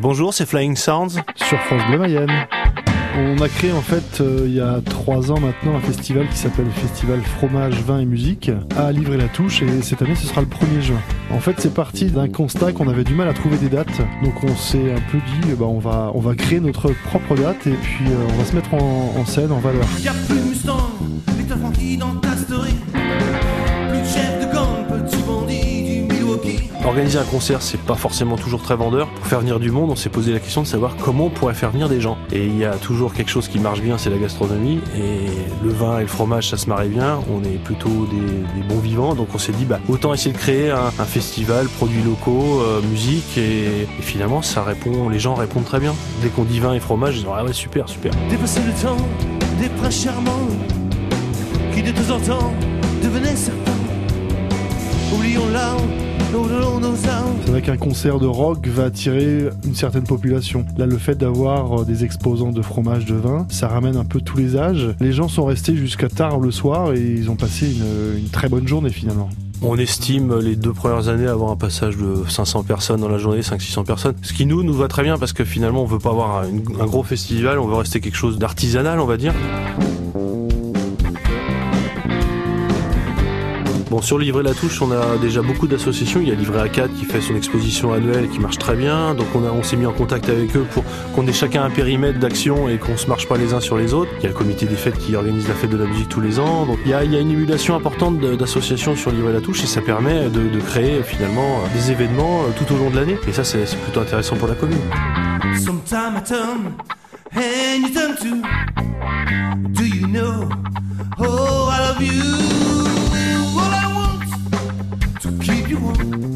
Bonjour, c'est Flying Sounds. Sur France Bleu Mayenne. On a créé en fait euh, il y a trois ans maintenant un festival qui s'appelle Festival Fromage, Vin et Musique à Livrer-la-Touche et cette année ce sera le 1er juin. En fait c'est parti d'un constat qu'on avait du mal à trouver des dates donc on s'est un peu dit bah, on, va, on va créer notre propre date et puis euh, on va se mettre en, en scène, en valeur. Y a plus de Mustang, les Frankie dans ta story. Plus de chef Organiser un concert, c'est pas forcément toujours très vendeur. Pour faire venir du monde, on s'est posé la question de savoir comment on pourrait faire venir des gens. Et il y a toujours quelque chose qui marche bien, c'est la gastronomie. Et le vin et le fromage, ça se marie bien. On est plutôt des, bons vivants. Donc on s'est dit, bah, autant essayer de créer un, festival, produits locaux, euh, musique. Et, finalement, ça répond, les gens répondent très bien. Dès qu'on dit vin et fromage, ils disent, ah ouais, super, super. Dépasser le temps des princes charmants qui de temps en temps devenaient certains. Oublions. C'est vrai qu'un concert de rock va attirer une certaine population. Là, le fait d'avoir euh, des exposants de fromage, de vin, ça ramène un peu tous les âges. Les gens sont restés jusqu'à tard le soir et ils ont passé une, une très bonne journée finalement. On estime les deux premières années avoir un passage de 500 personnes dans la journée, 500-600 personnes. Ce qui nous, nous va très bien parce que finalement on veut pas avoir un gros festival, on veut rester quelque chose d'artisanal on va dire. Bon, sur Livrer la Touche, on a déjà beaucoup d'associations. Il y a Livrer à 4 qui fait son exposition annuelle qui marche très bien. Donc on, s'est mis en contact avec eux pour qu'on ait chacun un périmètre d'action et qu'on se marche pas les uns sur les autres. Il y a le comité des fêtes qui organise la fête de la musique tous les ans. Donc il y a, une émulation importante d'associations sur Livrer la Touche et ça permet de, créer finalement des événements euh, tout au long de l'année. Et ça, c'est plutôt intéressant pour la commune. Thank you.